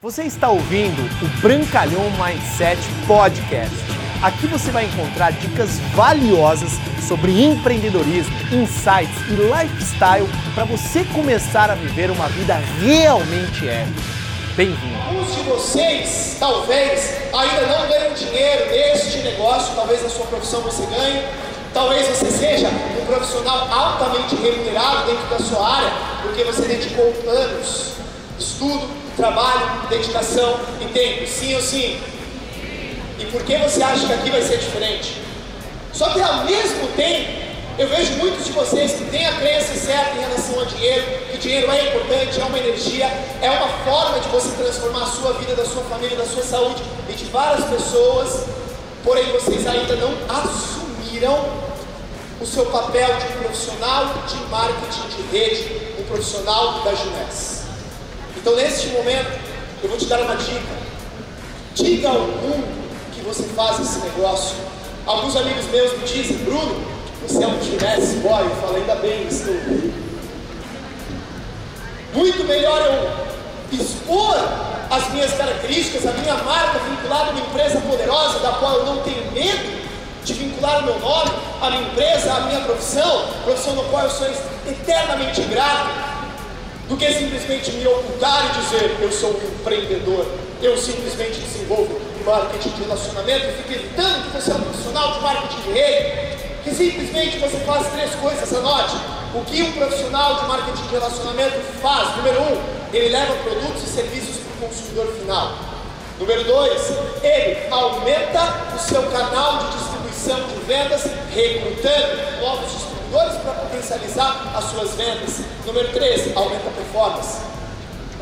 Você está ouvindo o Brancalhão Mindset Podcast. Aqui você vai encontrar dicas valiosas sobre empreendedorismo, insights e lifestyle para você começar a viver uma vida realmente épica. Bem-vindo! Alguns de vocês, talvez, ainda não ganham dinheiro neste negócio, talvez na sua profissão você ganhe, talvez você seja um profissional altamente remunerado dentro da sua área, porque você dedicou anos, estudo, trabalho, dedicação e tempo, sim ou sim? E por que você acha que aqui vai ser diferente? Só que ao mesmo tempo, eu vejo muitos de vocês que têm a crença certa em relação ao dinheiro, que o dinheiro é importante, é uma energia, é uma forma de você transformar a sua vida, da sua família, da sua saúde e de várias pessoas, porém vocês ainda não assumiram o seu papel de profissional de marketing de rede, um profissional da Junés. Então, neste momento, eu vou te dar uma dica. Diga ao mundo que você faz esse negócio. Alguns amigos meus me dizem, Bruno, você é um Juness boy. Eu falo, ainda bem, estou. Muito melhor eu expor as minhas características, a minha marca vinculada a uma empresa poderosa, da qual eu não tenho medo de vincular o meu nome, a minha empresa, a minha profissão, profissão no qual eu sou eternamente grato, do que simplesmente me ocultar e dizer eu sou um empreendedor, eu simplesmente desenvolvo marketing de relacionamento e fico evitando que você é um profissional de marketing de rede, que simplesmente você faz três coisas, anote. O que um profissional de marketing de relacionamento faz? Número um, ele leva produtos e serviços para o consumidor final. Número dois, ele aumenta o seu canal de distribuição de vendas, recrutando novos distribuidores distribuidores para potencializar as suas vendas. Número 3, aumenta a performance.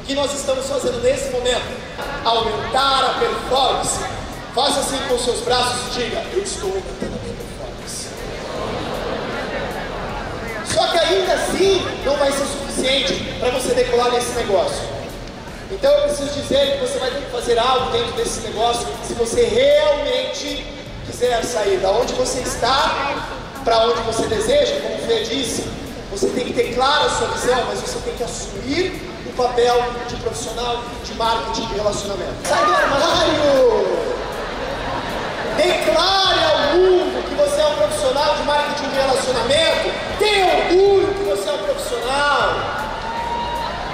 O que nós estamos fazendo nesse momento? Aumentar a performance. Faça assim com seus braços e diga: Eu estou aumentando a minha performance. Só que ainda assim não vai ser suficiente para você decolar nesse negócio. Então eu preciso dizer que você vai ter que fazer algo dentro desse negócio se você realmente quiser sair da onde você está para onde você deseja, como o Fê disse, você tem que ter clara a sua visão, mas você tem que assumir o papel de profissional de marketing de relacionamento. Sai do armário! Declare ao mundo que você é um profissional de marketing de relacionamento. Tenha orgulho que você é um profissional.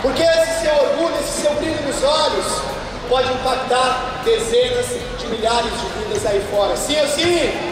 Porque esse seu orgulho, esse seu brilho nos olhos, pode impactar dezenas de milhares de vidas aí fora. Sim ou sim?